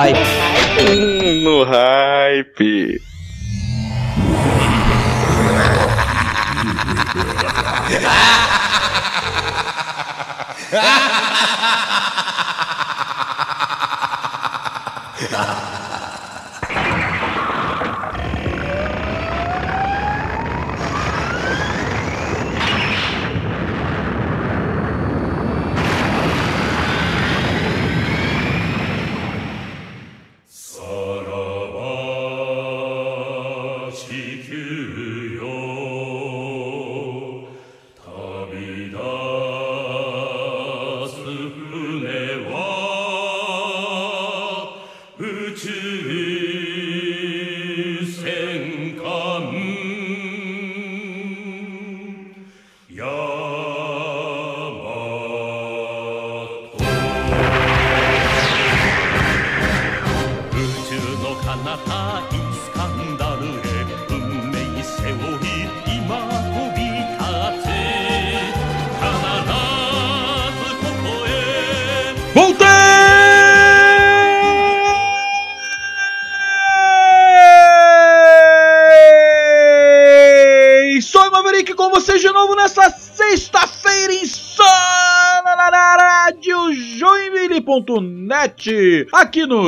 hype? O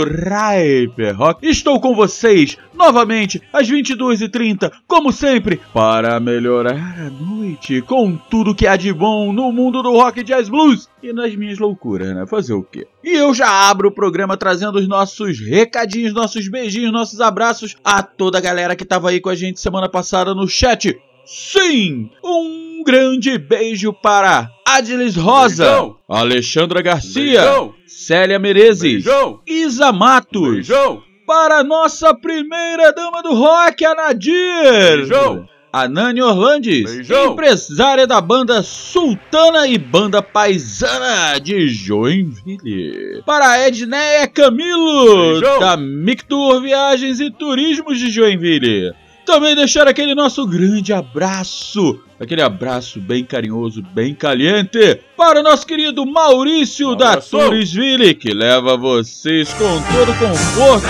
Hyper Rock. Estou com vocês novamente às 22h30, como sempre, para melhorar a noite com tudo que há de bom no mundo do rock jazz blues e nas minhas loucuras, né? Fazer o quê? E eu já abro o programa trazendo os nossos recadinhos, nossos beijinhos, nossos abraços a toda a galera que estava aí com a gente semana passada no chat. Sim, um grande beijo para Adilis Rosa, Beijão. Alexandra Garcia, Beijão. Célia Menezes, Beijão. Isa Matos, Beijão. para nossa primeira dama do rock, a Nadir. Beijão. A Nani Orlandes, Beijão. empresária da banda Sultana e banda paisana de Joinville. Para a Edneia Camilo, Beijão. da Mictur Viagens e Turismos de Joinville. Também deixar aquele nosso grande abraço, aquele abraço bem carinhoso, bem caliente, para o nosso querido Maurício um da Tourisville, que leva vocês com todo conforto.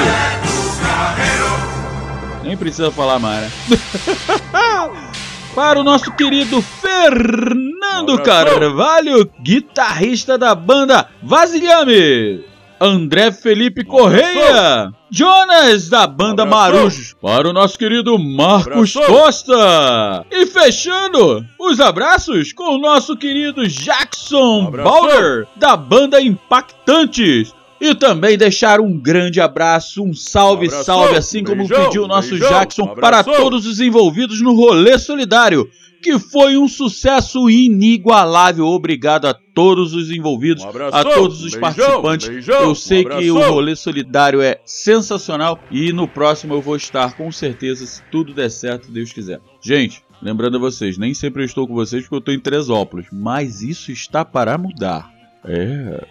Nem precisa falar mais, né? para o nosso querido Fernando Carvalho, guitarrista da banda Vasilhame. André Felipe Correia, Jonas da banda Marujos, para o nosso querido Marcos Costa. E fechando os abraços com o nosso querido Jackson Balder da banda Impactantes. E também deixar um grande abraço, um salve, salve, assim como beijão, pediu o nosso beijão, Jackson, para todos os envolvidos no rolê solidário que foi um sucesso inigualável. Obrigado a todos os envolvidos, um a todos os beijão, participantes. Eu sei um que o rolê solidário é sensacional e no próximo eu vou estar com certeza, se tudo der certo, Deus quiser. Gente, lembrando a vocês, nem sempre eu estou com vocês porque eu estou em Tresópolis, mas isso está para mudar. É.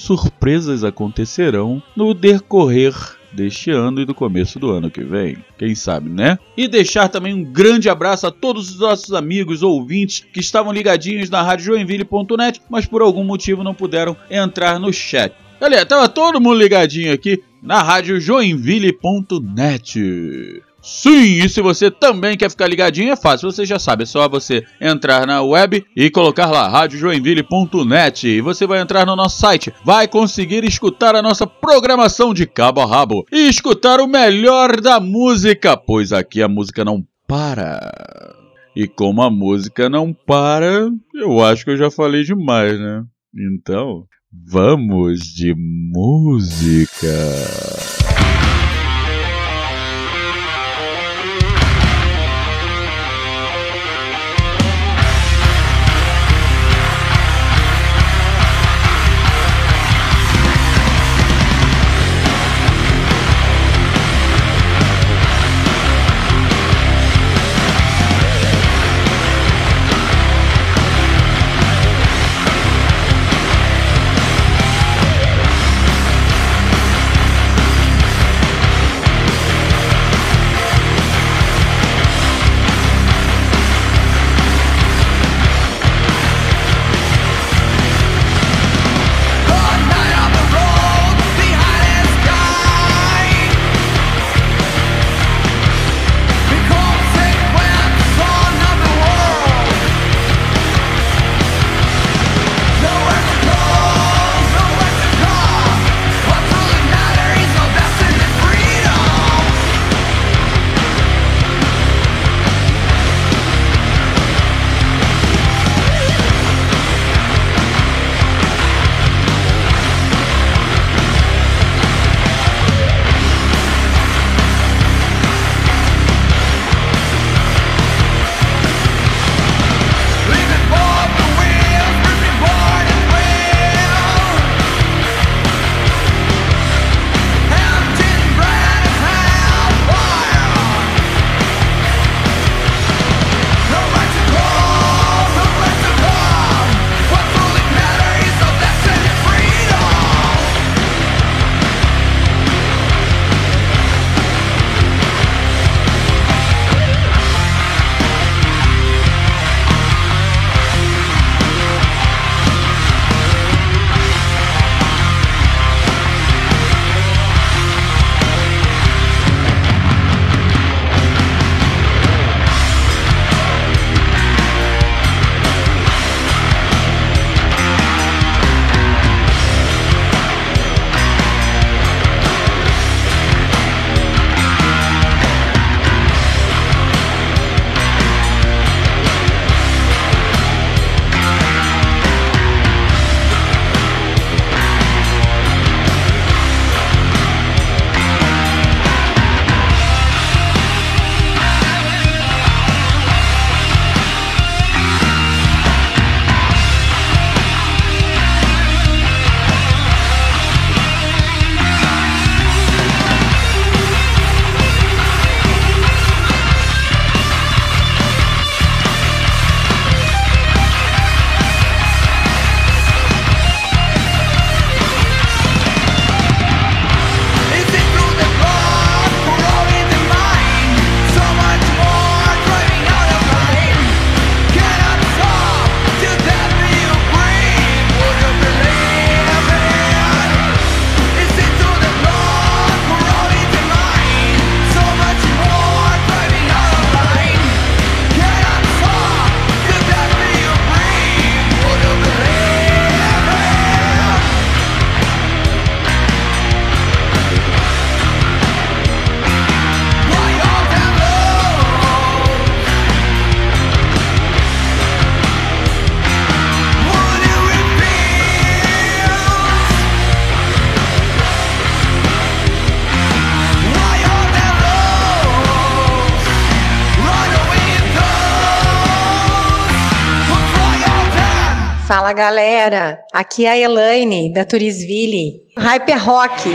Surpresas acontecerão no decorrer deste ano e do começo do ano que vem. Quem sabe, né? E deixar também um grande abraço a todos os nossos amigos ouvintes que estavam ligadinhos na rádio joinville.net, mas por algum motivo não puderam entrar no chat. Galera, tava todo mundo ligadinho aqui na rádio joinville.net. Sim, e se você também quer ficar ligadinho, é fácil, você já sabe, é só você entrar na web e colocar lá radiojoinville.net e você vai entrar no nosso site, vai conseguir escutar a nossa programação de cabo a rabo e escutar o melhor da música, pois aqui a música não para. E como a música não para, eu acho que eu já falei demais, né? Então, vamos de música. Fala galera, aqui é a Elaine da Turisville, Hyper Rock.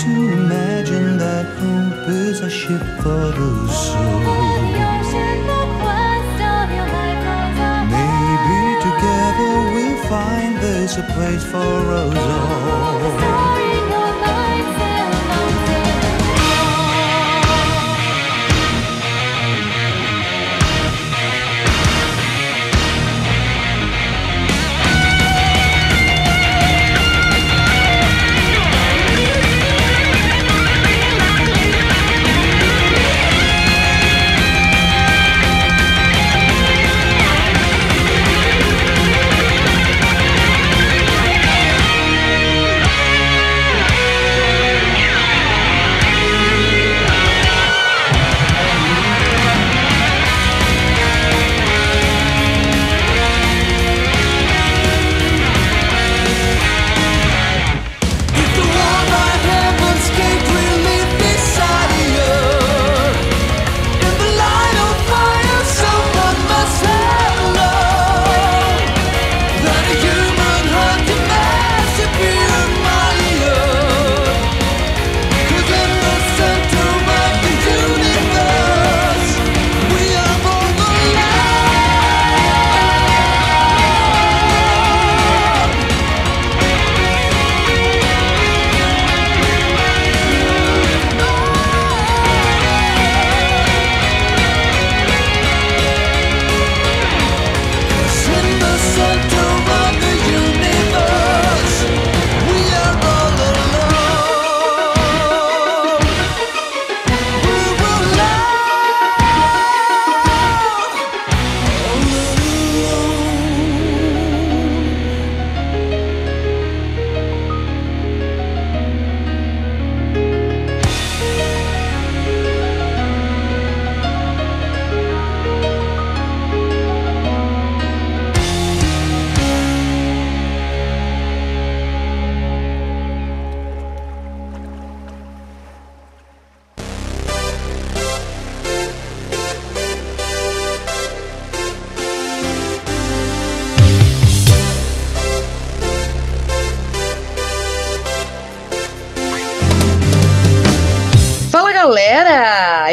to imagine that hope is a ship for the soul. Maybe together we'll find there's a place for us all.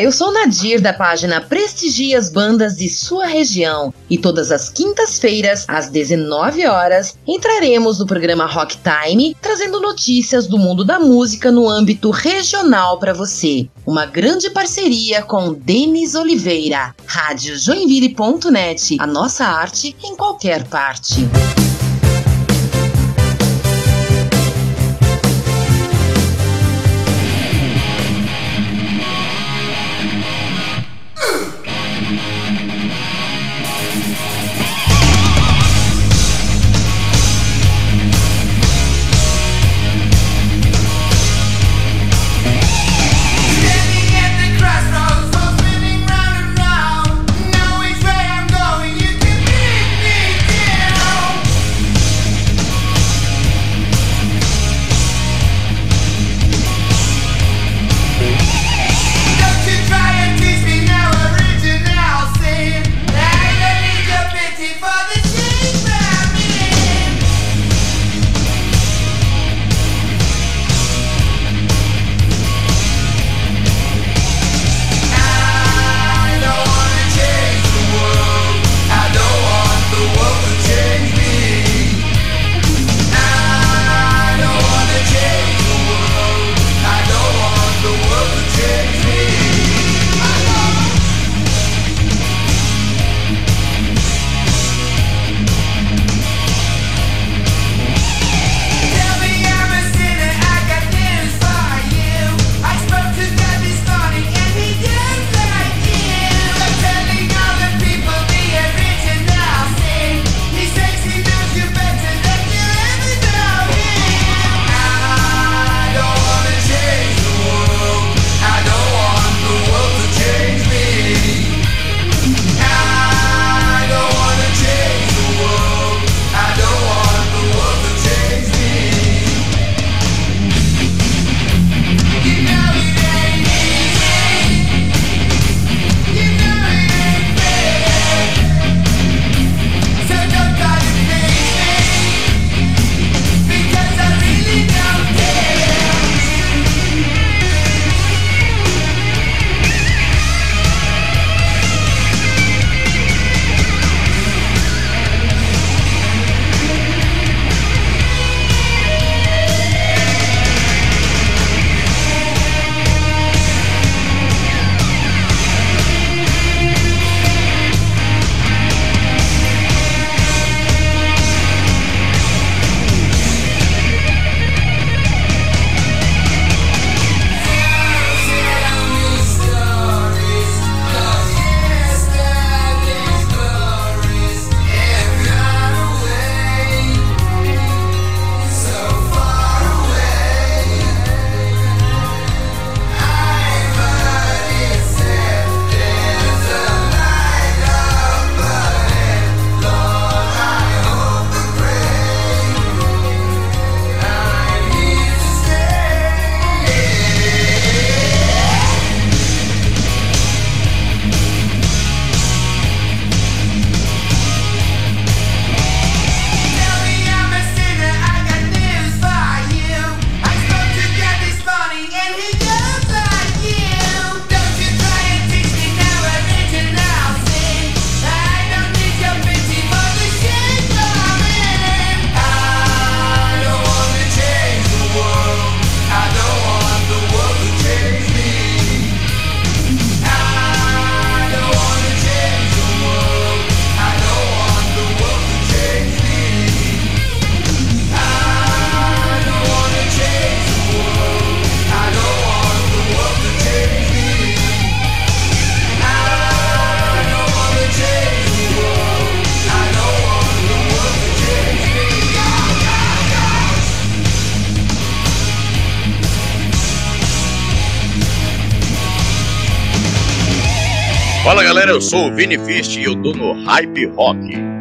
Eu sou Nadir da página Prestigia as Bandas de Sua Região e todas as quintas-feiras, às 19 horas, entraremos no programa Rock Time trazendo notícias do mundo da música no âmbito regional para você. Uma grande parceria com Denis Oliveira, Rádio Joinville.net, a nossa arte em qualquer parte. Eu sou o Vini Fist e eu tô no Hype Rock.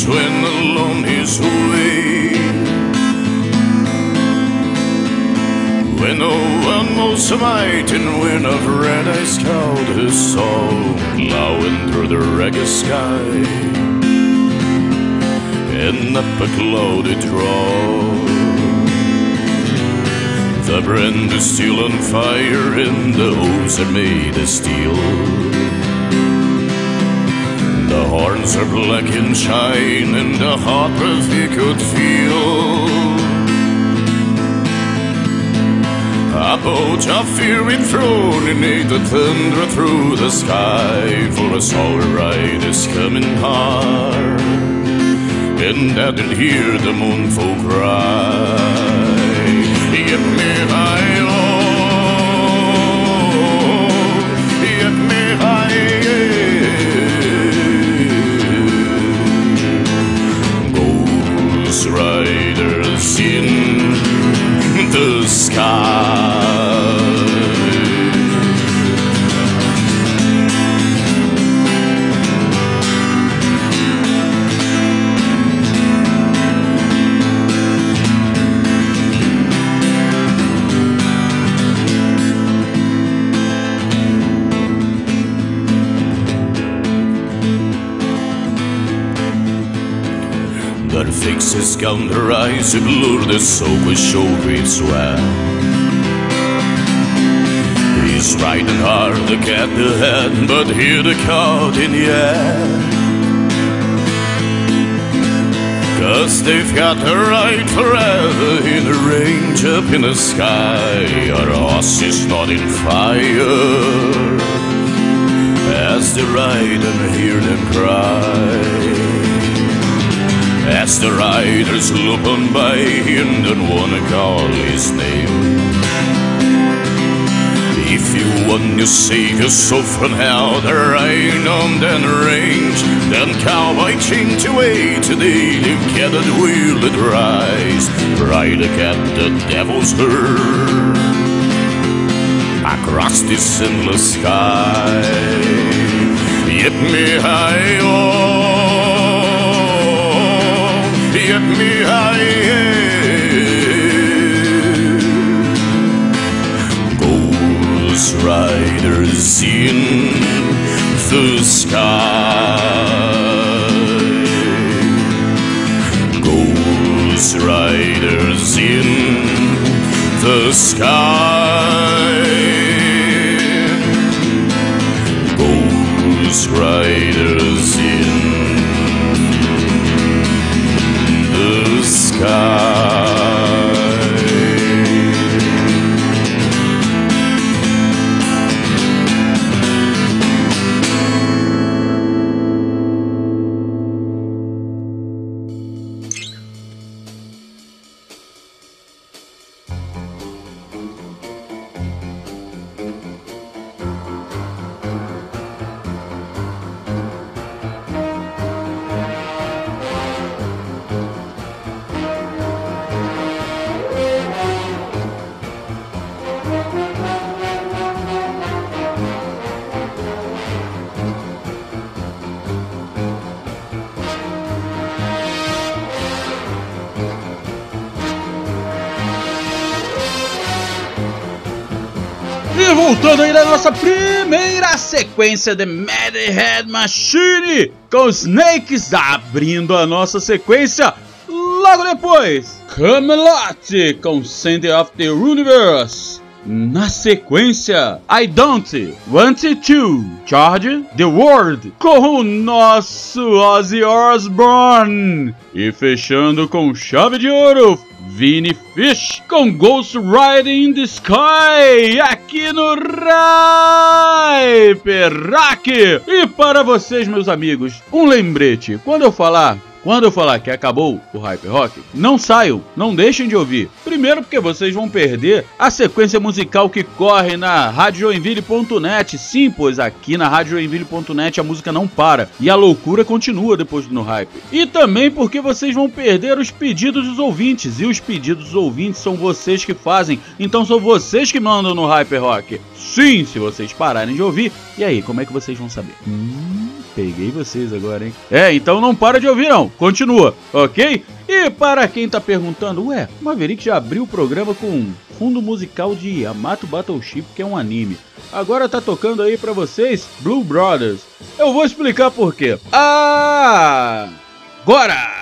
This went along his way. When no one knows the might and wind of red eyes called his soul, plowing through the ragged sky. And up a cloudy draw. The brand is still on fire, and the hooves are made of steel. The horns are black and shine, and the hot breath he could feel. A boat of thrown in the thunder through the sky, for a solar ride is coming hard. And I didn't hear the moonful cry. Get me the sky. They blur the with showgreat sweat. He's riding hard to get the head, but here the caught in the air. Cause they've got the right forever in a range up in the sky. Our horse is not in fire as they ride and hear them cry. As the riders loop on by and don't wanna call his name. If you want to save yourself from hell, The rain on that range. Then cowboy change away today, together will it rise. Ride at the devil's herd across this endless sky. Get me high, oh, get me high. Ghost riders in the sky. Ghost riders in the sky. Ghost riders the sequência de Mad Machine, com Snakes abrindo a nossa sequência. Logo depois, Camelot com Send of the Universe. Na sequência, I Don't Want to Charge the World com o nosso Ozzy Osbourne. E fechando com chave de ouro, Vini Fish com Ghost Riding in the Sky aqui no Rai Perraque. E para vocês, meus amigos, um lembrete: quando eu falar Quando eu falar que acabou o Hype Rock, não saiam, não deixem de ouvir. Primeiro porque vocês vão perder a sequência musical que corre na radiojoinville.net. Sim, pois aqui na radiojoinville.net a música não para e a loucura continua depois do Hype. E também porque vocês vão perder os pedidos dos ouvintes e os pedidos dos ouvintes são vocês que fazem, então são vocês que mandam no Hype Rock. Sim, se vocês pararem de ouvir. E aí, como é que vocês vão saber? Hum, peguei vocês agora, hein? É, então não para de ouvir não. Continua, ok? E para quem tá perguntando, ué, Maverick já abriu o programa com fundo musical de Yamato Battleship, que é um anime. Agora tá tocando aí para vocês Blue Brothers. Eu vou explicar por quê. Ah! Agora!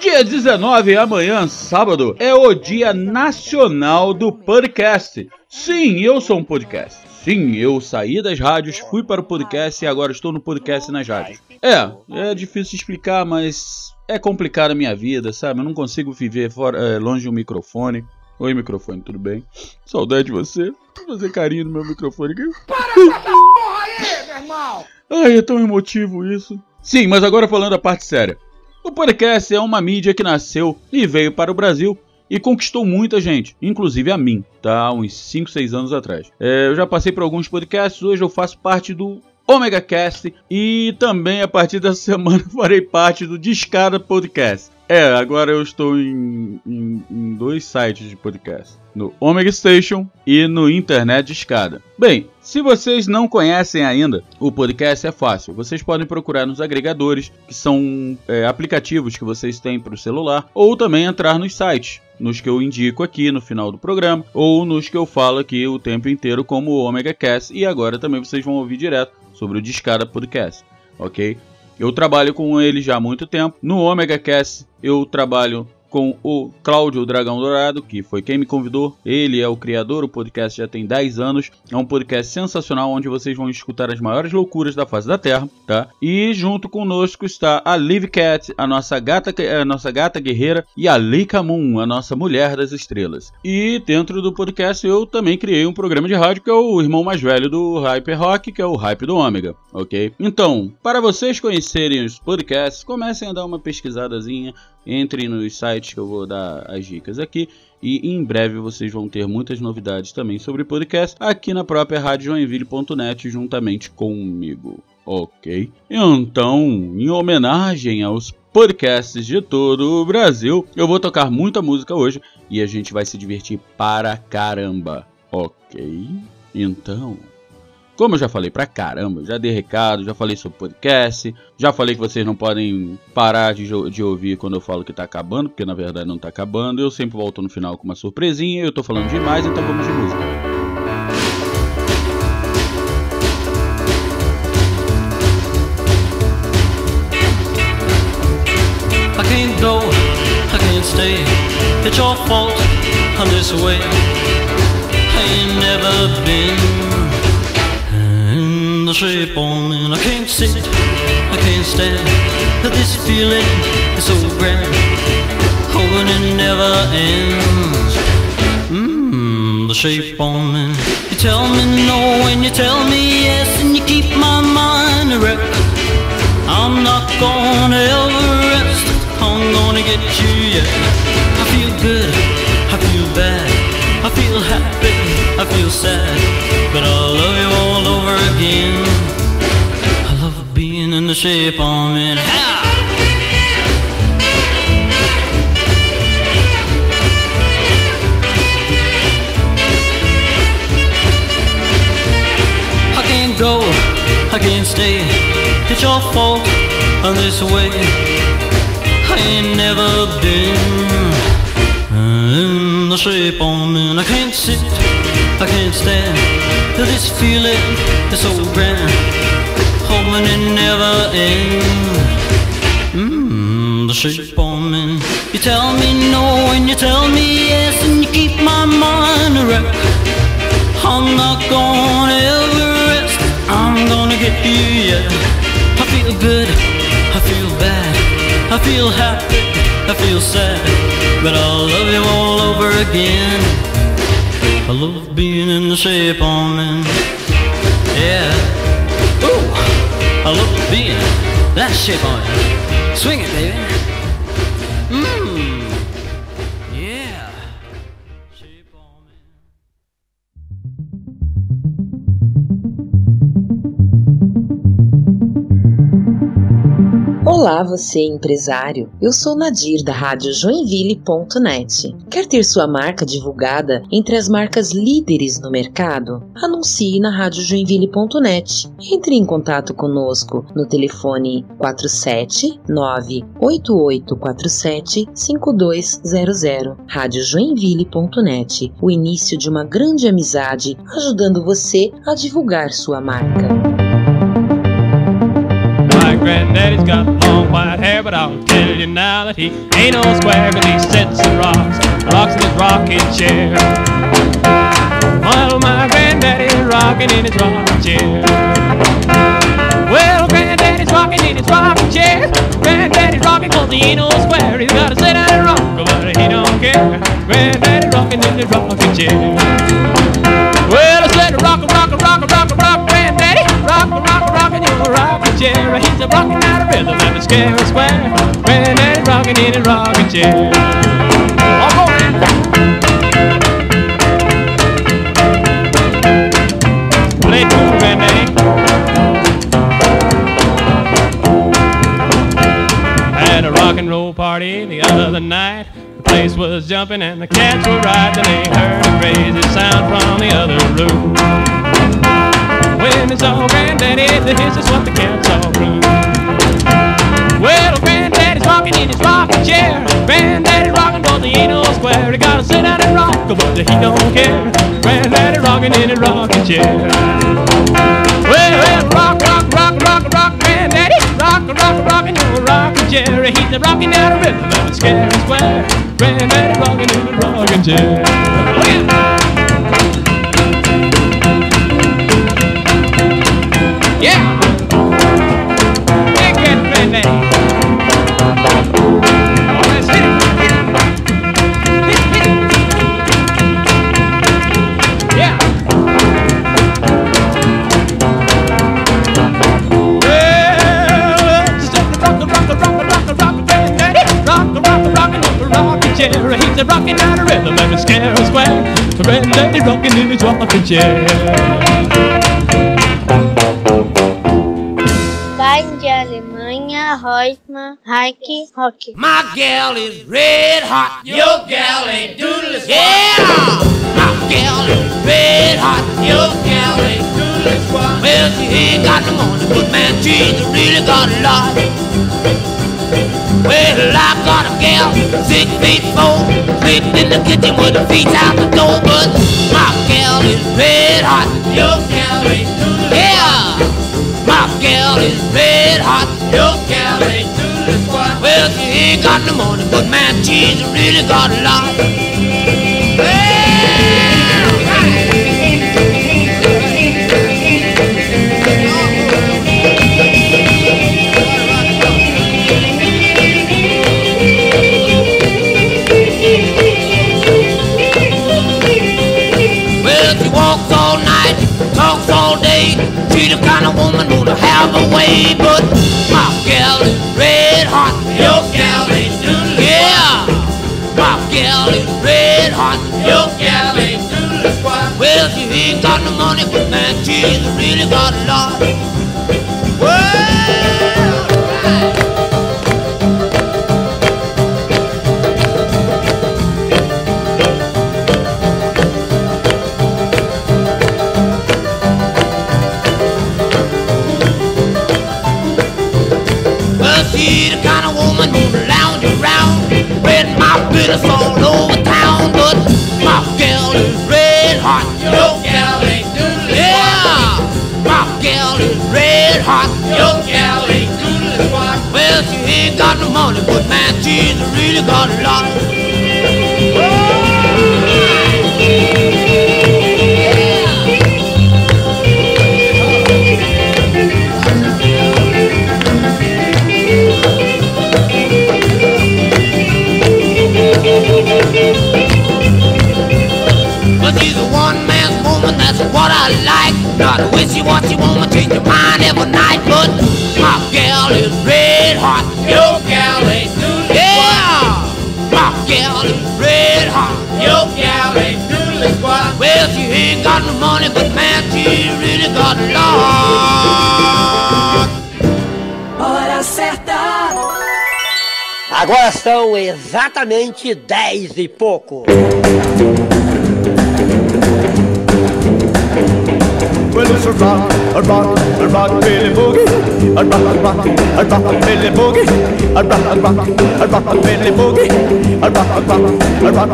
Dia 19, amanhã, sábado, é o Dia Nacional do Podcast. Sim, eu sou um podcast. Sim, eu saí das rádios, fui para o podcast e agora estou no podcast nas rádios. É, é difícil explicar, mas é complicado a minha vida, sabe? Eu não consigo viver fora, é, longe do microfone. Oi, microfone, tudo bem? Saudade de você. Vou fazer carinho no meu microfone aqui. Para com essa porra aí, meu irmão! Ai, é tão emotivo isso. Sim, mas agora falando a parte séria. O podcast é uma mídia que nasceu e veio para o Brasil e conquistou muita gente, inclusive a mim, tá? Uns 5, 6 anos atrás. É, eu já passei por alguns podcasts, hoje eu faço parte do Omega Cast e também a partir dessa semana farei parte do Discada Podcast. É, agora eu estou em, em, em dois sites de podcast no Omega Station e no Internet de Escada. Bem, se vocês não conhecem ainda, o podcast é fácil. Vocês podem procurar nos agregadores, que são é, aplicativos que vocês têm para o celular, ou também entrar nos sites, nos que eu indico aqui no final do programa, ou nos que eu falo aqui o tempo inteiro, como o Omega Cast, e agora também vocês vão ouvir direto sobre o Discada Podcast, ok? Eu trabalho com ele já há muito tempo. No Omega Cast eu trabalho com o Cláudio Dragão Dourado, que foi quem me convidou. Ele é o criador, o podcast já tem 10 anos. É um podcast sensacional onde vocês vão escutar as maiores loucuras da face da Terra, tá? E junto conosco está a Liv Cat, a nossa gata, a nossa gata guerreira, e a Lika Moon, a nossa mulher das estrelas. E dentro do podcast eu também criei um programa de rádio que é o irmão mais velho do Hyper Rock, que é o Hype do Ômega, ok? Então, para vocês conhecerem os podcasts, comecem a dar uma pesquisadazinha, entrem nos sites que eu vou dar as dicas aqui. E em breve vocês vão ter muitas novidades também sobre podcast aqui na própria radiojoinville.net juntamente comigo, ok? Então, em homenagem aos podcasts de todo o Brasil, eu vou tocar muita música hoje e a gente vai se divertir para caramba, ok? Então, como eu já falei pra caramba, já dei recado, já falei sobre podcast, já falei que vocês não podem parar de, de, ouvir quando eu falo que tá acabando, porque na verdade não tá acabando. Eu sempre volto no final com uma surpresinha, eu tô falando demais, então vamos de música. It's your fault, I'm this way. I ain't never been shape on and I can't sit, I can't stand. This feeling is so grand, hoping it never ends. Mmm, the shape on me. You tell me no and you tell me yes, and you keep my mind a wreck. I'm not gonna ever rest. I'm gonna get you, yeah. I feel good, I feel bad, I feel happy, I feel sad, but I love in the shape I'm in. Ha! I can't go, I can't stay. It's your fault I'm this way. I ain't never been uh, in the shape I'm in. I can't sit, I can't stand. This feeling is so grand, hoping it never ends. Mmm, the shape I'm in. You tell me no and you tell me yes, and you keep my mind a wreck. I'm not gonna ever rest. I'm gonna get you, yeah. I feel good, I feel bad, I feel happy, I feel sad, but I'll love you all over again. I love being in the shape I'm. Yeah. I love being that shit on. Swing it, baby. Mm. Olá, você empresário. Eu sou Nadir da Rádio Joinville.net. Quer ter sua marca divulgada entre as marcas líderes no mercado? Anuncie na Rádio Joinville.net. Entre em contato conosco no telefone 47988475200. Rádio Joinville.net. O início de uma grande amizade, ajudando você a divulgar sua marca. Granddaddy's got long white hair, but I'll tell you now that he ain't no square, cause he sits and rocks, rocks in his rocking chair. Well, my granddaddy's rocking in his rocking chair. Well, granddaddy's rocking in his rocking chair. Granddaddy's rocking cause he ain't no square. He's gotta sit and rock, but he don't care. Granddaddy's rocking in his rocking chair. Well, I said rock, rock, rock, rock, rock, granddaddy. Rock, rock, rocking chair. He's a rocking out of rhythm and a scary square. Granddaddy's rocking in his rocking chair. Right. Play two, granddaddy. Had a rock and roll party the other night. The place was jumping and the cats were right. riding. They heard a crazy sound from the other room. When it's saw Granddaddy, this is what the cats all grew. Well, Granddaddy's rocking in his rocking chair. Granddaddy's rocking he ain't no square. He gotta sit down and rock, but he don't care. Granddaddy rocking in his rocking chair. Well, well, rock, rock, rock, rock, rock, Granddaddy. Rock, rock, rockin' your rockin' chair. He's a rockin' out of rhythm and a scary square. Granddaddy rockin' in his rockin' chair. Look at rockin' in the rocking chair. He's a rockin' out of rhythm and a scary square. Granddaddy rockin' in his rocking chair. Reutemann, Heike, Rock. My gal is red hot. Your gal ain't doodless. Yeah! My gal is red hot. Your gal ain't doodless. Well, she ain't got no money, but man, she's really got a lot. Well, I got a gal, six feet four, sleeping in the kitchen with her feet out the door. But my gal is red hot. Your gal ain't doodless. Yeah! My gal is red hot. Your gal ain't doodless. Well, she ain't got no money, but man, she's really got a lot. Ain't got no money, but man, she's really got a lot. Agora são exatamente dez e pouco. Well, it's a rock, a rock, a rock. A rock, a rock, a rock. A rock, a rock, a rock. A rock, a rock, a rock. A rock, a rock,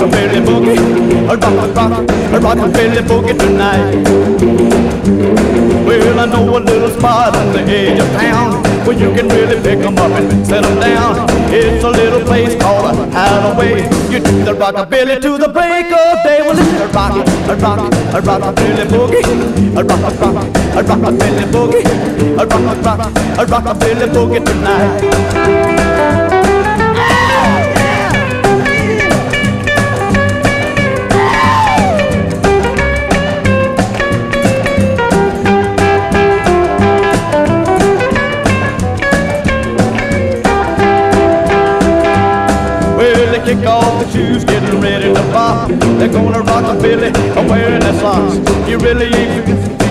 a rock, I know a little spot on the edge of town where you can really pick 'em up and set 'em down. It's a little place called a hideaway. You do the rockabilly to the break of day. Well, it's a rock, a rock, a rockabilly boogie. A rock, a rock, a rockabilly boogie. A rock, a rock, a rockabilly boogie tonight. Kick off the shoes, getting ready to pop. They're gonna rock a Billy, I'm wearing their socks. You really ain't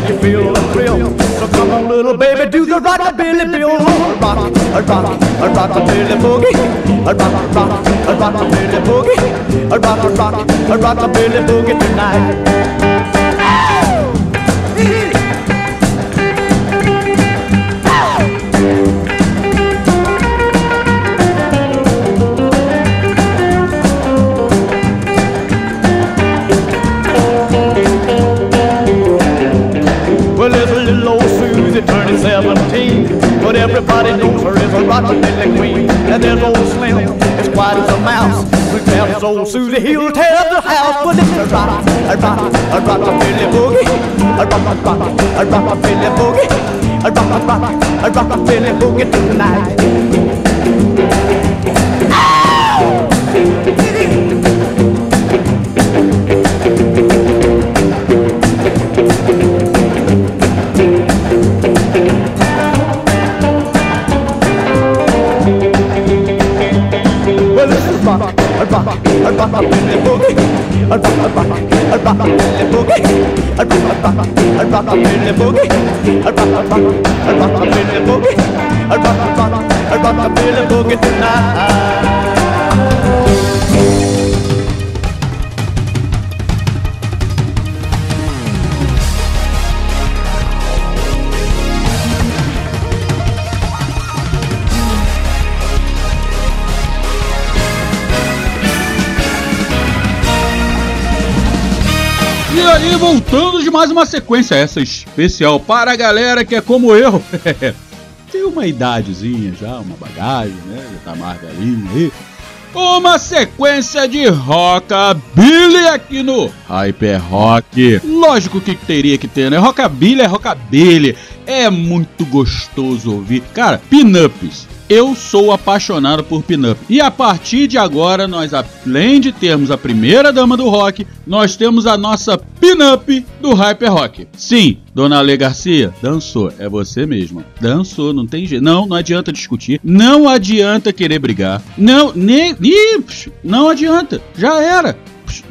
you feel the thrill. So come on, little baby, do the rockabilly bill. A rock, a rock, a rockabilly boogie. A rock, a rock, a rockabilly boogie. A rock, a rock, a rockabilly boogie tonight. 17. But everybody knows her as a rockabilly queen. And there's old Slim, as quiet as a mouse. We tell old Susie he'll tear up the house. But it's a rock, a rock, a rockabilly boogie. A rock, a rock, a rockabilly boogie. A rock, a rock, a rockabilly boogie tonight. Well, a rockabilly boogie. A rock, a rock, a rockabilly boogie. A rock, a rock, a rockabilly boogie. A rock, a rock, a rockabilly boogie tonight. Aí, voltando de mais uma sequência, essa especial para a galera que é como eu. Tem uma idadezinha já, uma bagagem, né? Já tá mais aí. Uma sequência de rockabilly aqui no Hyper Rock. Lógico que teria que ter, né? Rockabilly é rockabilly. É muito gostoso ouvir. Cara, pin-ups. Eu sou apaixonado por pin-up. E a partir de agora, nós, além de termos a primeira dama do rock, nós temos a nossa pin-up do Hyper Rock. Sim, Dona Ale Garcia, dançou. É você mesma. Dançou, não tem jeito. Não, não adianta discutir. Não adianta querer brigar. Não, nem. Ih, não adianta. Já era.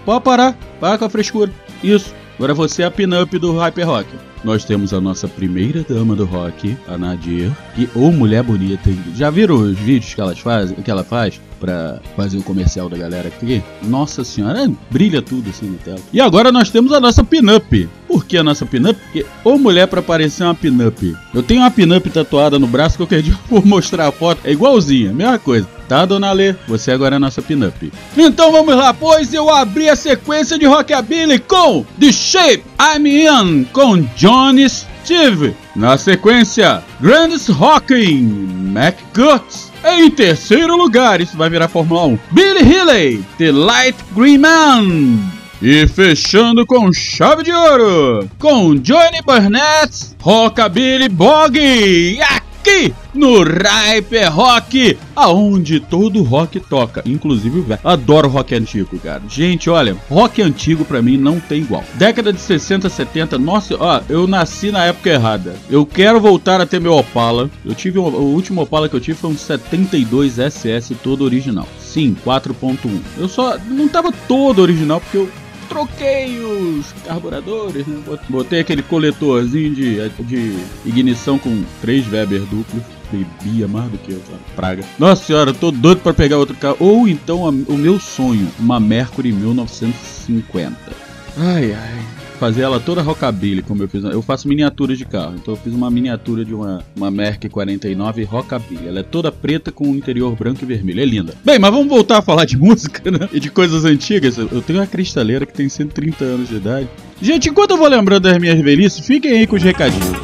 Pode parar. Para com a frescura. Isso. Agora você é a pin-up do Hyper Rock. Nós temos a nossa primeira dama do rock, a Nadir, que ou mulher bonita. Já viram os vídeos que elas fazem, que ela faz pra fazer o comercial da galera aqui? Nossa senhora, brilha tudo assim na tela. E agora nós temos a nossa pin-up. Por que a nossa pin-up? Porque ou mulher pra parecer uma pin-up. Eu tenho uma pin-up tatuada no braço que eu quero vou mostrar a foto. É igualzinha, mesma coisa. Tá, dona Lê? Você agora é a nossa pin-up. Então vamos lá, pois eu abri a sequência de Rockabilly com The Shape I'm In, com Johnny Steve. Na sequência, Grandes Rocking, McGuts. Em terceiro lugar, isso vai virar Fórmula 1. Billy Healy, The Light Green Man. E fechando com chave de ouro, com Johnny Burnett, Rockabilly Bog. Aqui no Hyper Rock, aonde todo rock toca, inclusive o velho. Adoro rock antigo, cara. Gente, olha, rock antigo pra mim não tem igual. Década de 60, 70, nossa, ó, eu nasci na época errada. Eu quero voltar a ter meu Opala. Eu tive um- o último Opala que eu tive foi um 72 SS todo original. Sim, 4.1. Eu só não tava todo original porque eu troquei os carburadores, né? Bot- Botei aquele coletorzinho de, de ignição com 3 Weber duplos. Bebia mais do que eu? Praga. Nossa senhora, eu tô doido pra pegar outro carro. Ou então a- o meu sonho, uma Mercury 1950. Ai, ai. Fazer ela toda rockabilly, como eu fiz. Eu faço miniaturas de carro. Então eu fiz uma miniatura de uma, uma Merc 49 rockabilly. Ela é toda preta com o interior branco e vermelho. É linda. Bem, mas vamos voltar a falar de música, né? E de coisas antigas. Eu tenho uma cristaleira que tem 130 anos de idade. Gente, enquanto eu vou lembrando das minhas velhices, fiquem aí com os recadinhos.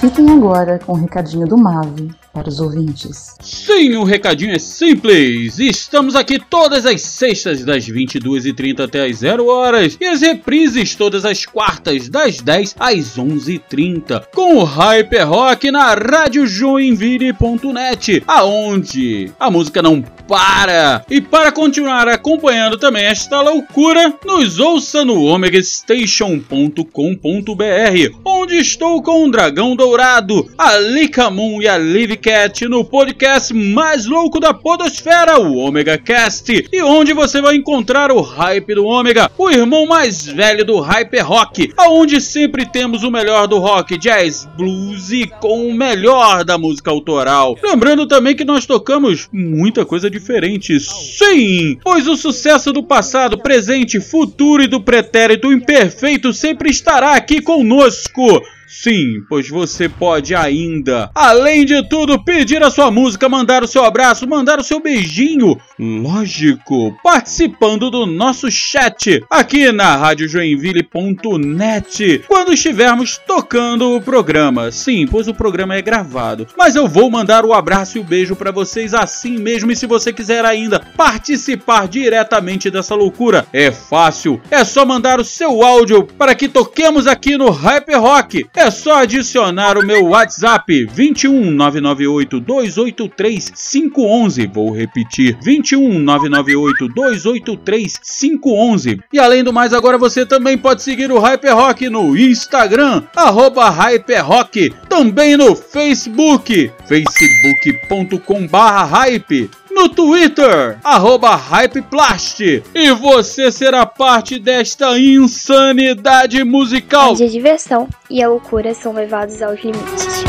Fiquem agora com o recadinho do Mave para os ouvintes. Sim, o recadinho é simples. Estamos aqui todas as sextas, das 22h30 até as 0 horas. E as reprises todas as quartas, das 10 às 11h30. Com o Hyper Rock na radiojoinville.net. Aonde a música não para. E para continuar acompanhando também esta loucura, nos ouça no omegastation.com.br, onde estou com o Dragão Dourado, a Lika Moon e a Live Cat no podcast mais louco da podosfera, o Omega Cast, e onde você vai encontrar o hype do Ômega, o irmão mais velho do Hyper Rock, aonde sempre temos o melhor do rock, jazz, blues e com o melhor da música autoral. Lembrando também que nós tocamos muita coisa diferente, sim, pois o sucesso do passado, presente, futuro e do pretérito imperfeito sempre estará aqui conosco. Sim, pois você pode ainda, além de tudo, pedir a sua música, mandar o seu abraço, mandar o seu beijinho. Lógico, participando do nosso chat aqui na radiojoinville.net quando estivermos tocando o programa. Sim, pois o programa é gravado. Mas eu vou mandar o abraço e o beijo para vocês assim mesmo. E se você quiser ainda participar diretamente dessa loucura, é fácil. É só mandar o seu áudio para que toquemos aqui no Hyper Rock. É só adicionar o meu WhatsApp 21 998 283 511. Vou repetir 21 998 283 511. E além do mais, agora você também pode seguir o Hyper Rock no Instagram, arroba Hyper Rock, também no Facebook, facebook.com barra hype. No Twitter, arroba Hypeplast. E você será parte desta insanidade musical. Onde a diversão e a loucura são levados aos limites.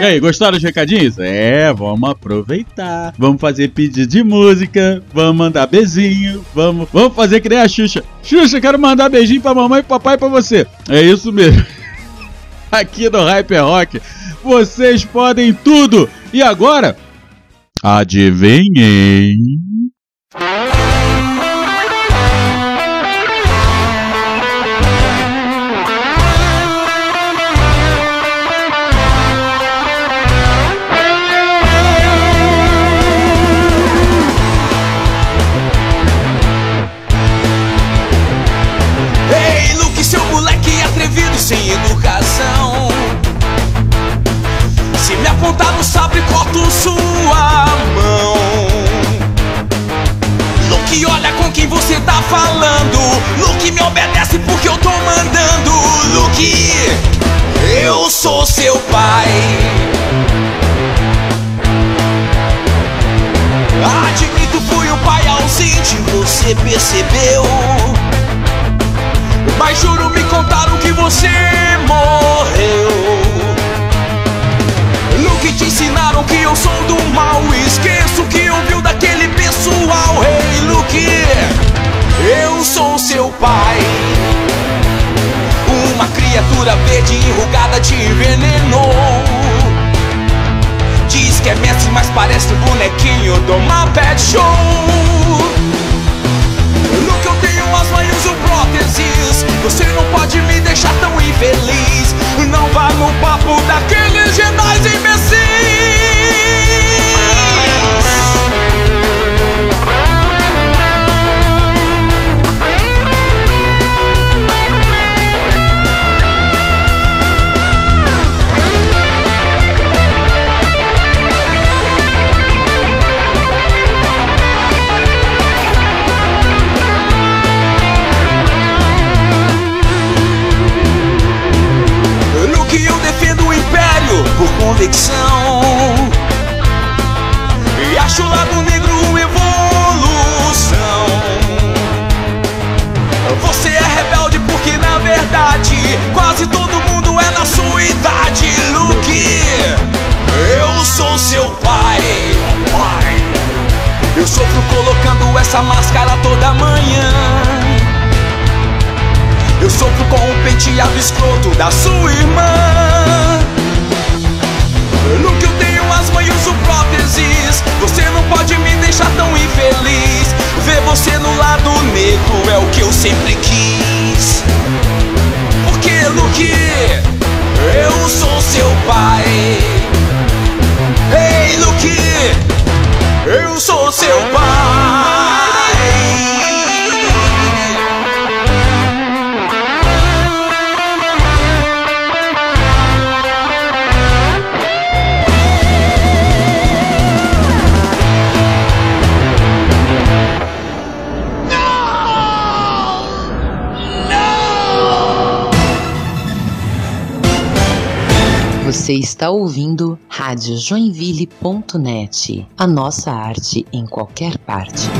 E aí, gostaram dos recadinhos? É, vamos aproveitar. Vamos fazer pedido de música, vamos mandar beijinho, vamos, vamos fazer que nem a Xuxa. Xuxa, quero mandar beijinho pra mamãe, papai e pra você. É isso mesmo. Aqui no Hyper Rock, vocês podem tudo. E agora, adivinhem. Falando. Luke, me obedece porque eu tô mandando. Luke, eu sou seu pai. Admito, fui um pai ausente, você percebeu. Mas juro, me contaram que você morreu. Luke, te ensinaram que eu sou do mal. Esqueço que ouviu daquele pessoal. Hey, Luke, eu sou seu pai. Uma criatura verde enrugada te envenenou. Diz que é mestre, mas parece um bonequinho do Muppet Show. Luke, eu tenho as manhas ou próteses. Você não pode me deixar tão infeliz. Não vá no papo daqueles Jedi imbecis. por convicção. E acho o lado negro uma evolução. Você é rebelde porque na verdade Quase todo mundo é na sua idade. Luke, eu sou seu pai Eu sofro colocando essa máscara toda manhã. Eu sofro com o penteado escroto da sua irmã. No que eu tenho asma e uso próteses. Você não pode me deixar tão infeliz. Ver você no lado negro é o que eu sempre quis. Porque, Luke, eu sou seu pai. Ei, Luke, eu sou seu pai. Você está ouvindo Rádio Joinville.net, a nossa arte em qualquer parte.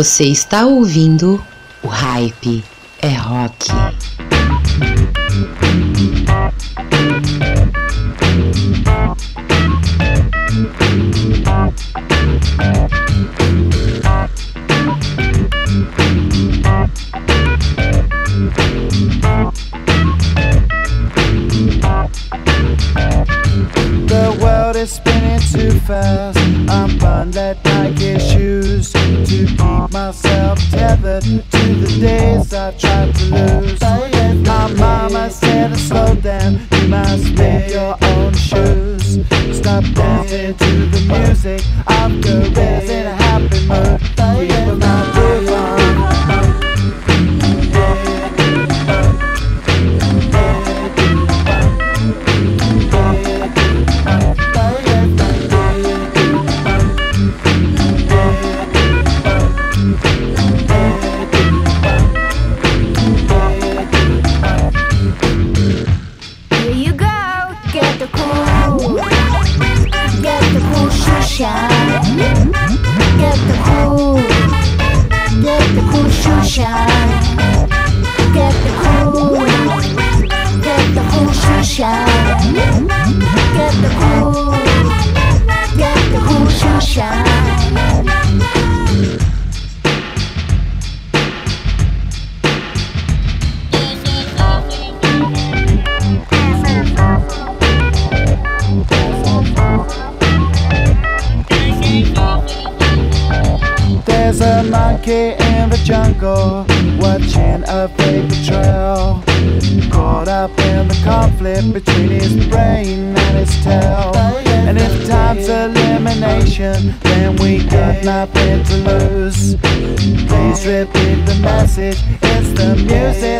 Você está ouvindo o Hype é Rock. the cool shoe shine. Get the cool. Get the cool shoe shine. Get the cool. Get the cool shoe shine. message. It's the music.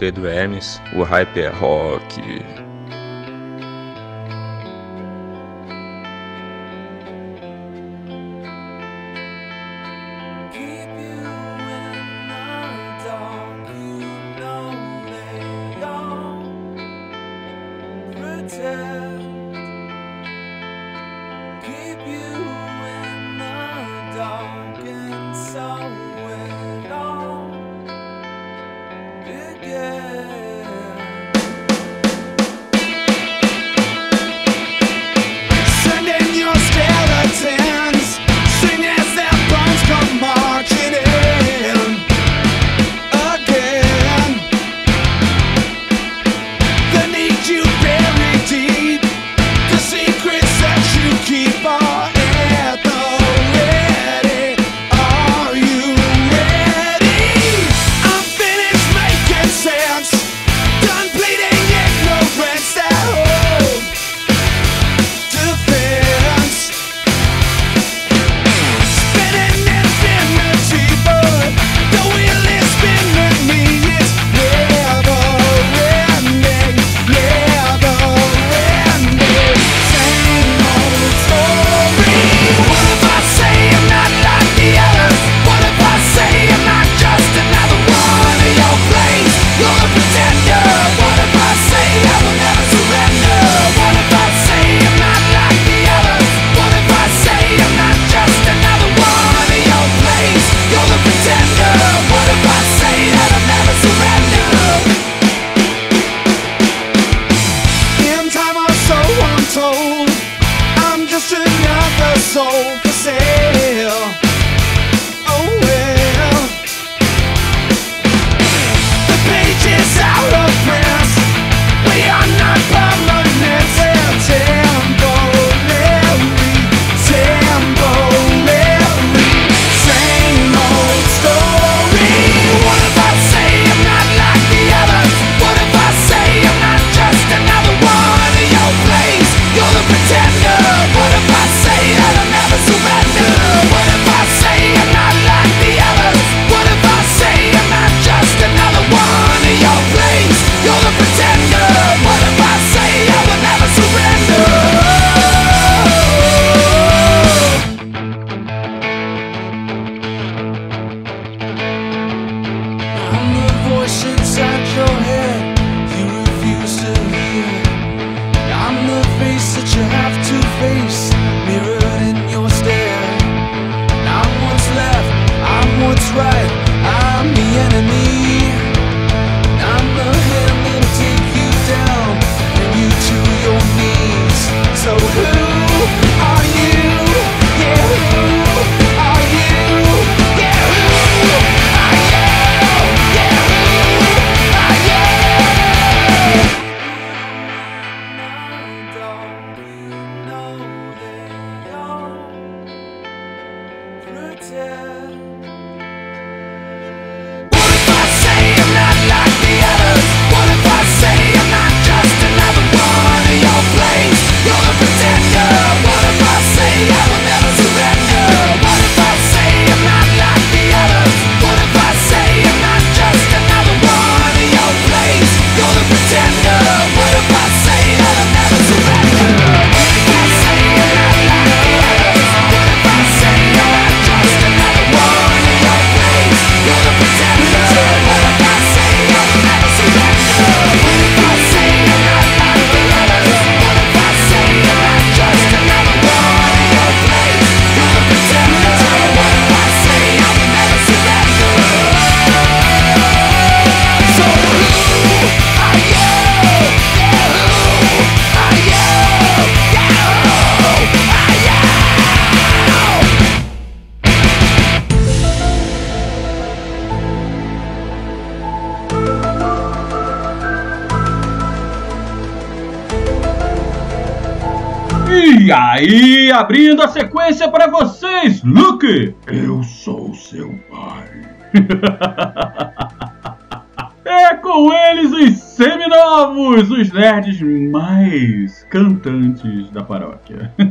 Pedro Hermes, o hype é rock. Abrindo a sequência para vocês, Luke! Eu sou seu pai. é com eles os seminovos, os nerds mais cantantes da paróquia.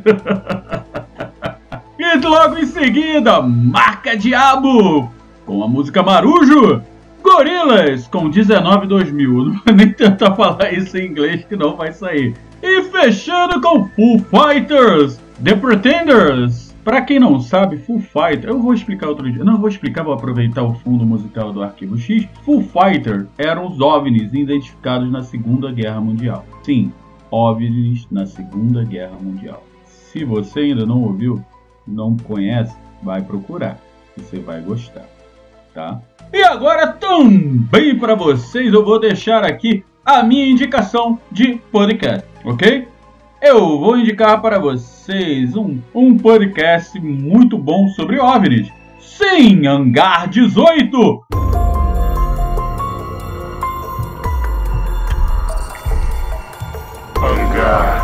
e logo em seguida, Marca Diabo, com a música Marujo. Gorilas com 19 2000. Não vou nem tentar falar isso em inglês que não vai sair. E fechando com Foo Fighters, The Pretenders. Pra quem não sabe, Foo Fighters, eu vou explicar outro dia. Não, vou explicar, vou aproveitar o fundo musical do Arquivo X. Foo Fighters eram os OVNIs identificados na Segunda Guerra Mundial. Sim, OVNIs na Segunda Guerra Mundial. Se você ainda não ouviu, não conhece, vai procurar. Você vai gostar, tá? E agora também para vocês eu vou deixar aqui a minha indicação de podcast, ok? Eu vou indicar para vocês um, um podcast muito bom sobre OVNIs. Sim, Hangar 18! Hangar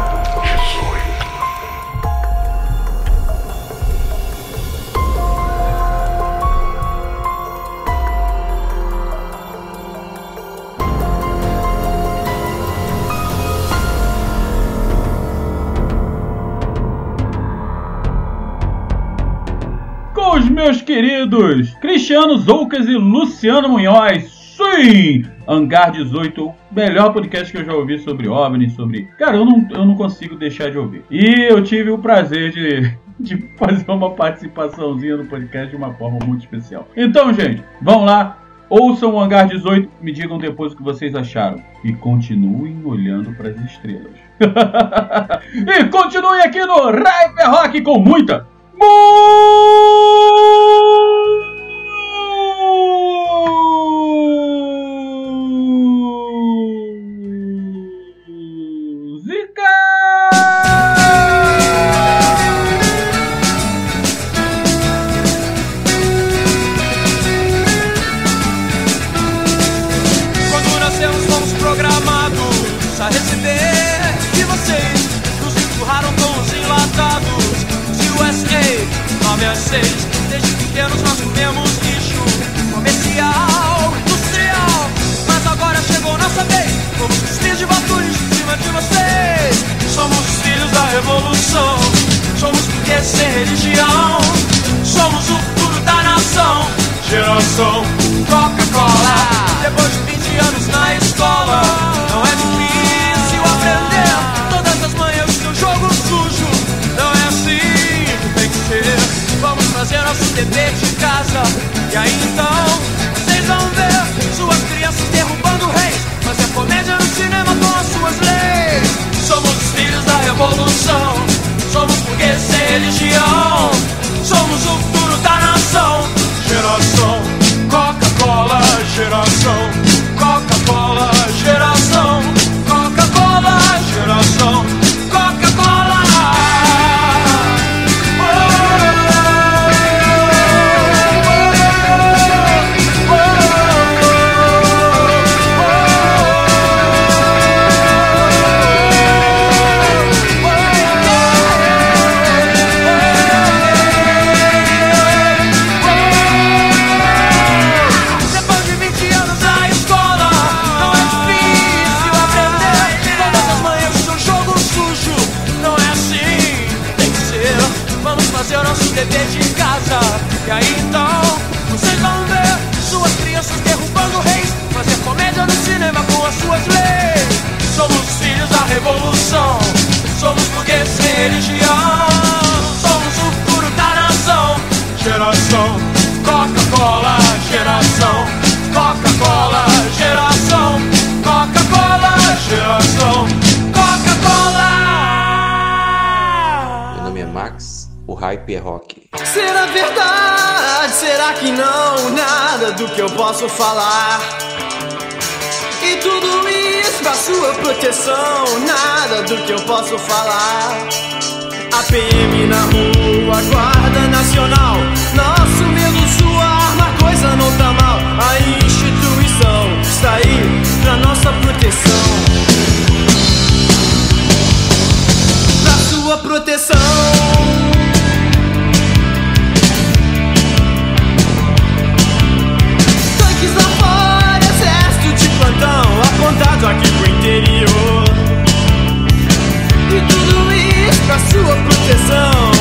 meus queridos Cristiano Zoucas e Luciano Munhoz. Sim! Hangar 18, o melhor podcast que eu já ouvi sobre OVNI, sobre... Cara, eu não, eu não consigo deixar de ouvir. E eu tive o prazer de, de fazer uma participaçãozinha no podcast de uma forma muito especial. Então, gente, vão lá, ouçam o Hangar 18, me digam depois o que vocês acharam. E continuem olhando para as estrelas. e continuem aqui no Hyper Rock com muita Quando sua proteção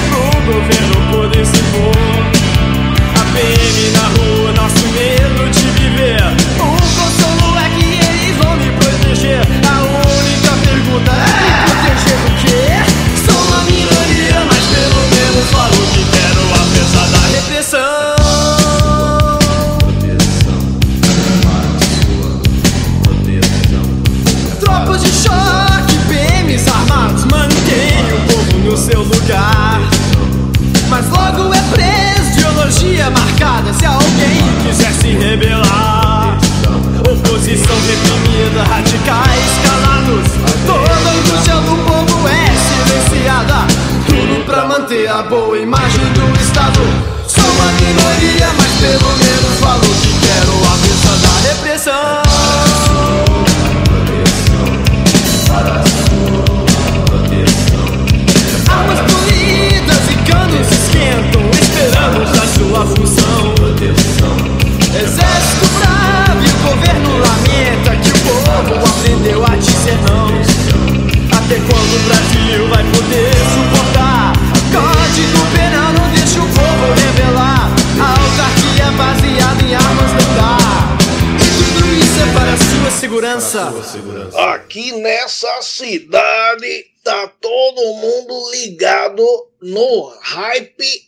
no hype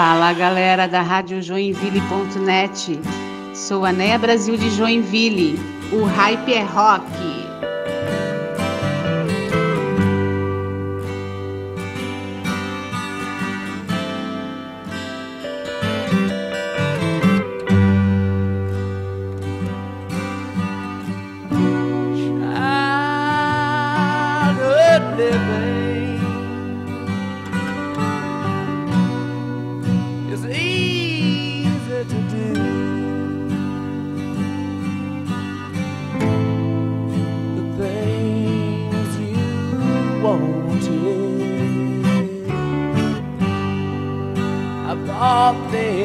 Fala galera da Rádio Joinville.net. Sou a Neia Brasil de Joinville. O hype é rock. up there.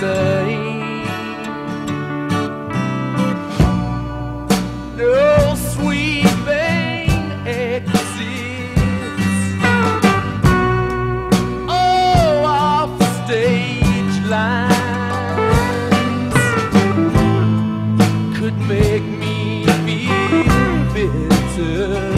say. No sweet pain exists. Oh, off the stage lines Could make me feel bitter.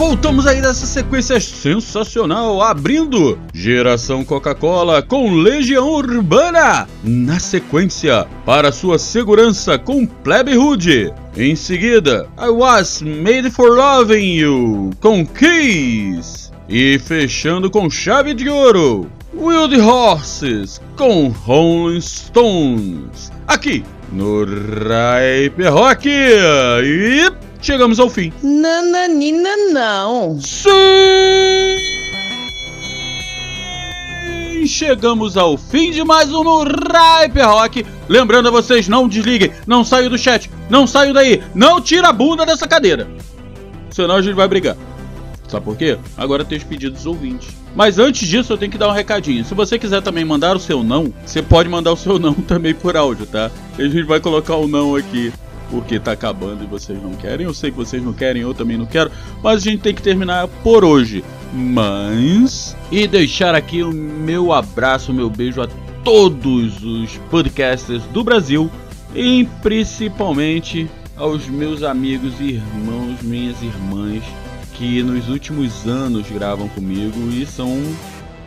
Voltamos aí dessa sequência sensacional, abrindo Geração Coca-Cola com Legião Urbana. Na sequência, para sua segurança com Plebe Hood. Em seguida, I Was Made for Loving You com Kiss. E fechando com chave de ouro, Wild Horses com Rolling Stones. Aqui no Ripe Rock. E chegamos ao fim. Nananina não. Sim! Chegamos ao fim de mais um no Ripe Rock. Lembrando a vocês, não desliguem, não saiam do chat, não saiam daí, não tira a bunda dessa cadeira. Senão a gente vai brigar. Sabe por quê? Agora tem os pedidos dos ouvintes. Mas antes disso, eu tenho que dar um recadinho. Se você quiser também mandar o seu não, você pode mandar o seu não também por áudio, tá? A gente vai colocar o não aqui porque tá acabando e vocês não querem. Eu sei que vocês não querem, eu também não quero, mas a gente tem que terminar por hoje. Mas e deixar aqui o meu abraço, o meu beijo a todos os podcasters do Brasil e principalmente aos meus amigos e irmãos, minhas irmãs que nos últimos anos gravam comigo e são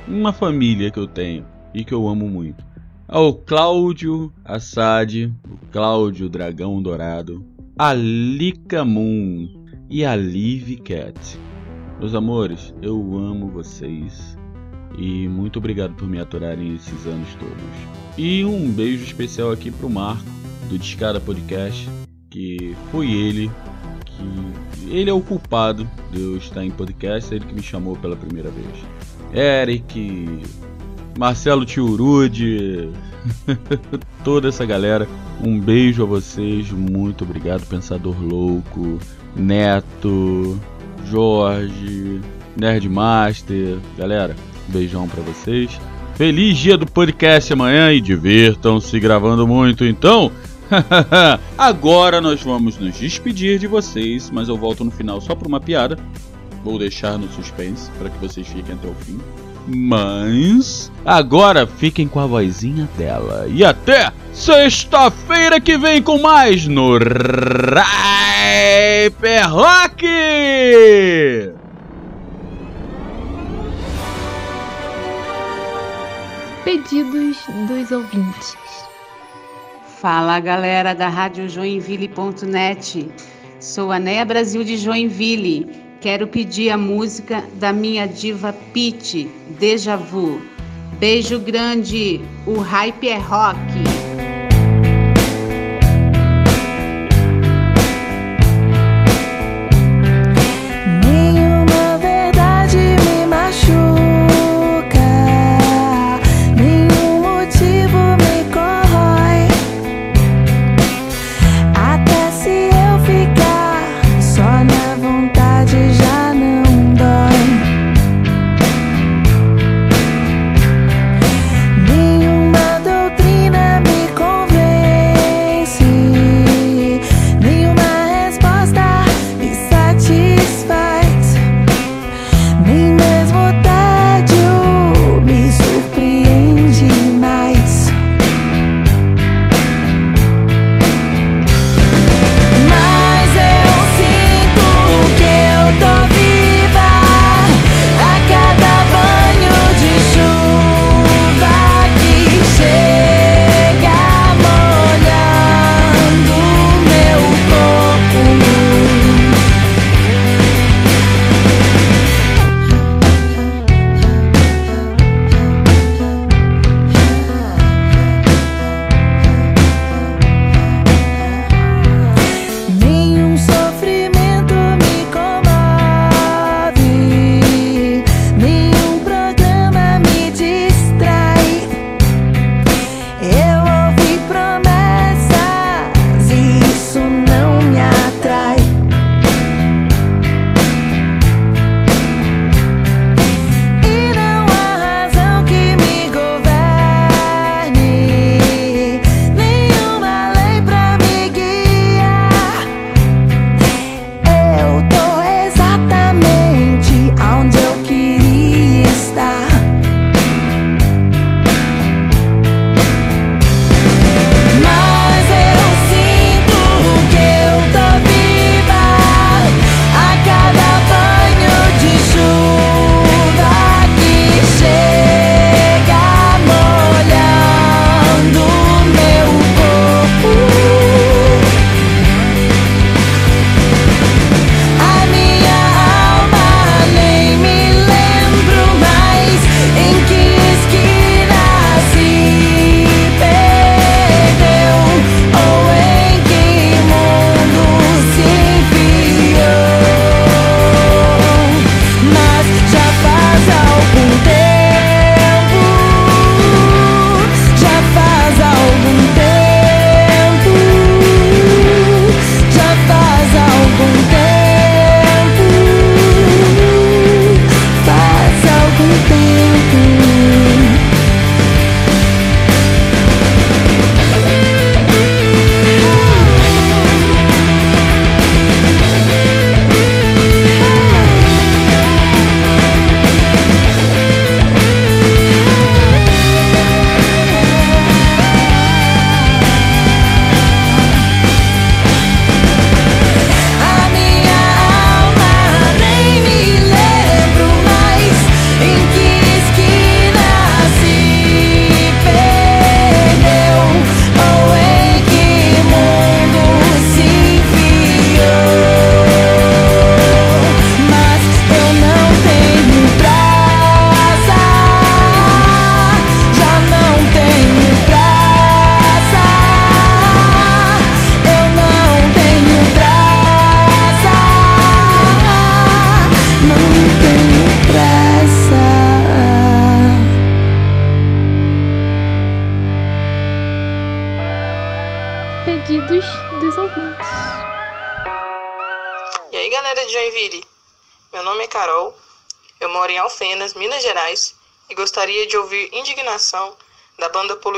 uma família que eu tenho e que eu amo muito. Ao Cláudio Assad, o Cláudio Dragão Dourado, a Lika Moon e a Liv Cat. Meus amores, eu amo vocês e muito obrigado por me aturarem esses anos todos. E um beijo especial aqui pro Marco, do Discada Podcast, que foi ele que. Ele é o culpado de eu estar em podcast, ele que me chamou pela primeira vez. Eric, Marcelo Tiurude, toda essa galera. Um beijo a vocês, muito obrigado, Pensador Louco, Neto, Jorge, Nerdmaster, galera, beijão pra vocês. Feliz dia do podcast amanhã e divirtam-se gravando muito, então. Agora nós vamos nos despedir de vocês, mas eu volto no final só por uma piada. Vou deixar no suspense para que vocês fiquem até o fim. Mas agora fiquem com a vozinha dela. E até sexta-feira que vem com mais no Hyper Rock! Pedidos dos ouvintes. Fala galera da Rádio Joinville.net. Sou a Neia Brasil de Joinville. Quero pedir a música da minha diva Pete, Deja Vu. Beijo grande, o hype é rock.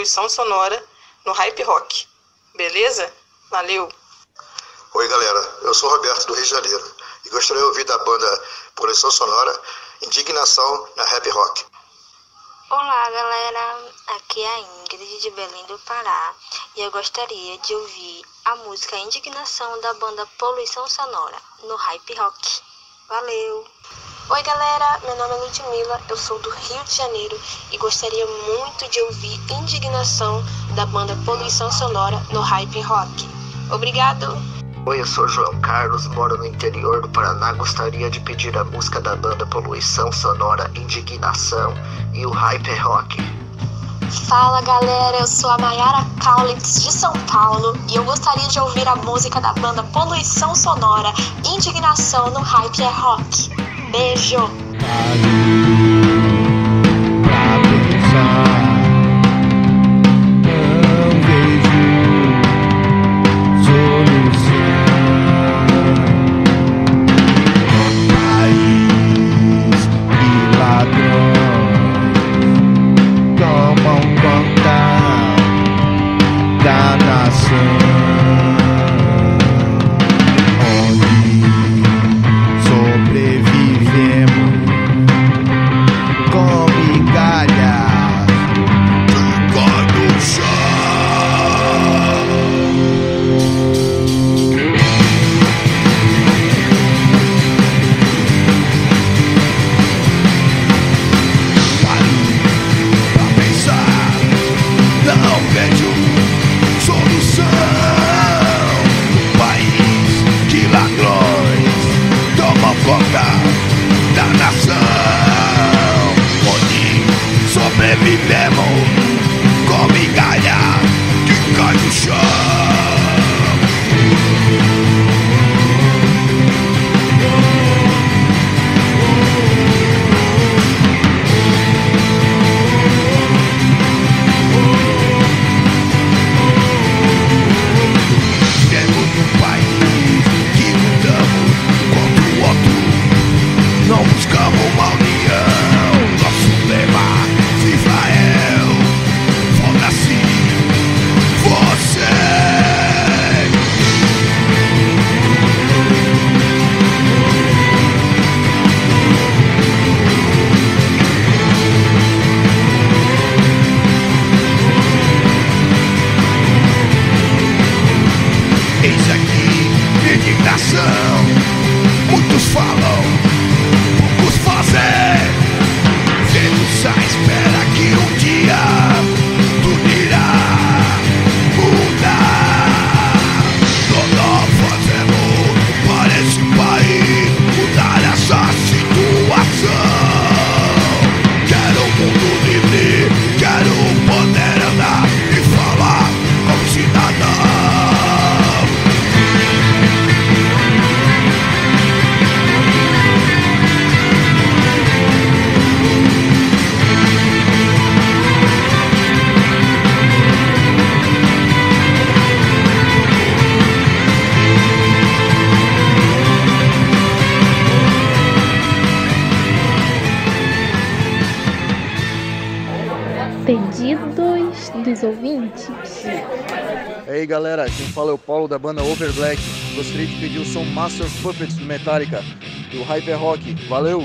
Poluição Sonora no Hype Rock. Beleza? Valeu! Oi, galera. Eu sou Roberto do Rio de Janeiro e gostaria de ouvir da banda Poluição Sonora Indignação na Rap Rock. Olá, galera. Aqui é a Ingrid de Belém do Pará e eu gostaria de ouvir a música Indignação da banda Poluição Sonora no Hype Rock. Valeu! Oi, galera. Meu nome é Ludmilla, eu sou do Rio de Janeiro e gostaria muito de ouvir Indignação da banda Poluição Sonora no Hype Rock. Obrigado! Oi, eu sou João Carlos, moro no interior do Paraná. Gostaria de pedir a música da banda Poluição Sonora Indignação e o Hyper Rock. Fala galera, eu sou a Mayara Kaulitz de São Paulo e eu gostaria de ouvir a música da banda Poluição Sonora Indignação no Hyper Rock. Beijo! tomam Over Black. Gostaria de pedir o som Master Puppets do Metallica e o Hyper Rock. Valeu!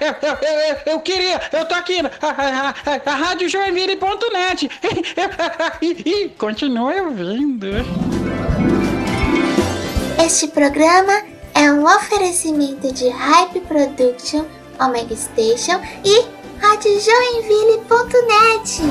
Eu, eu, queria, eu tô aqui na a, Rádio Joinville.net. E, continue ouvindo. Este programa é um oferecimento de Hype Production, Omega Station e Rádio Joinville.net.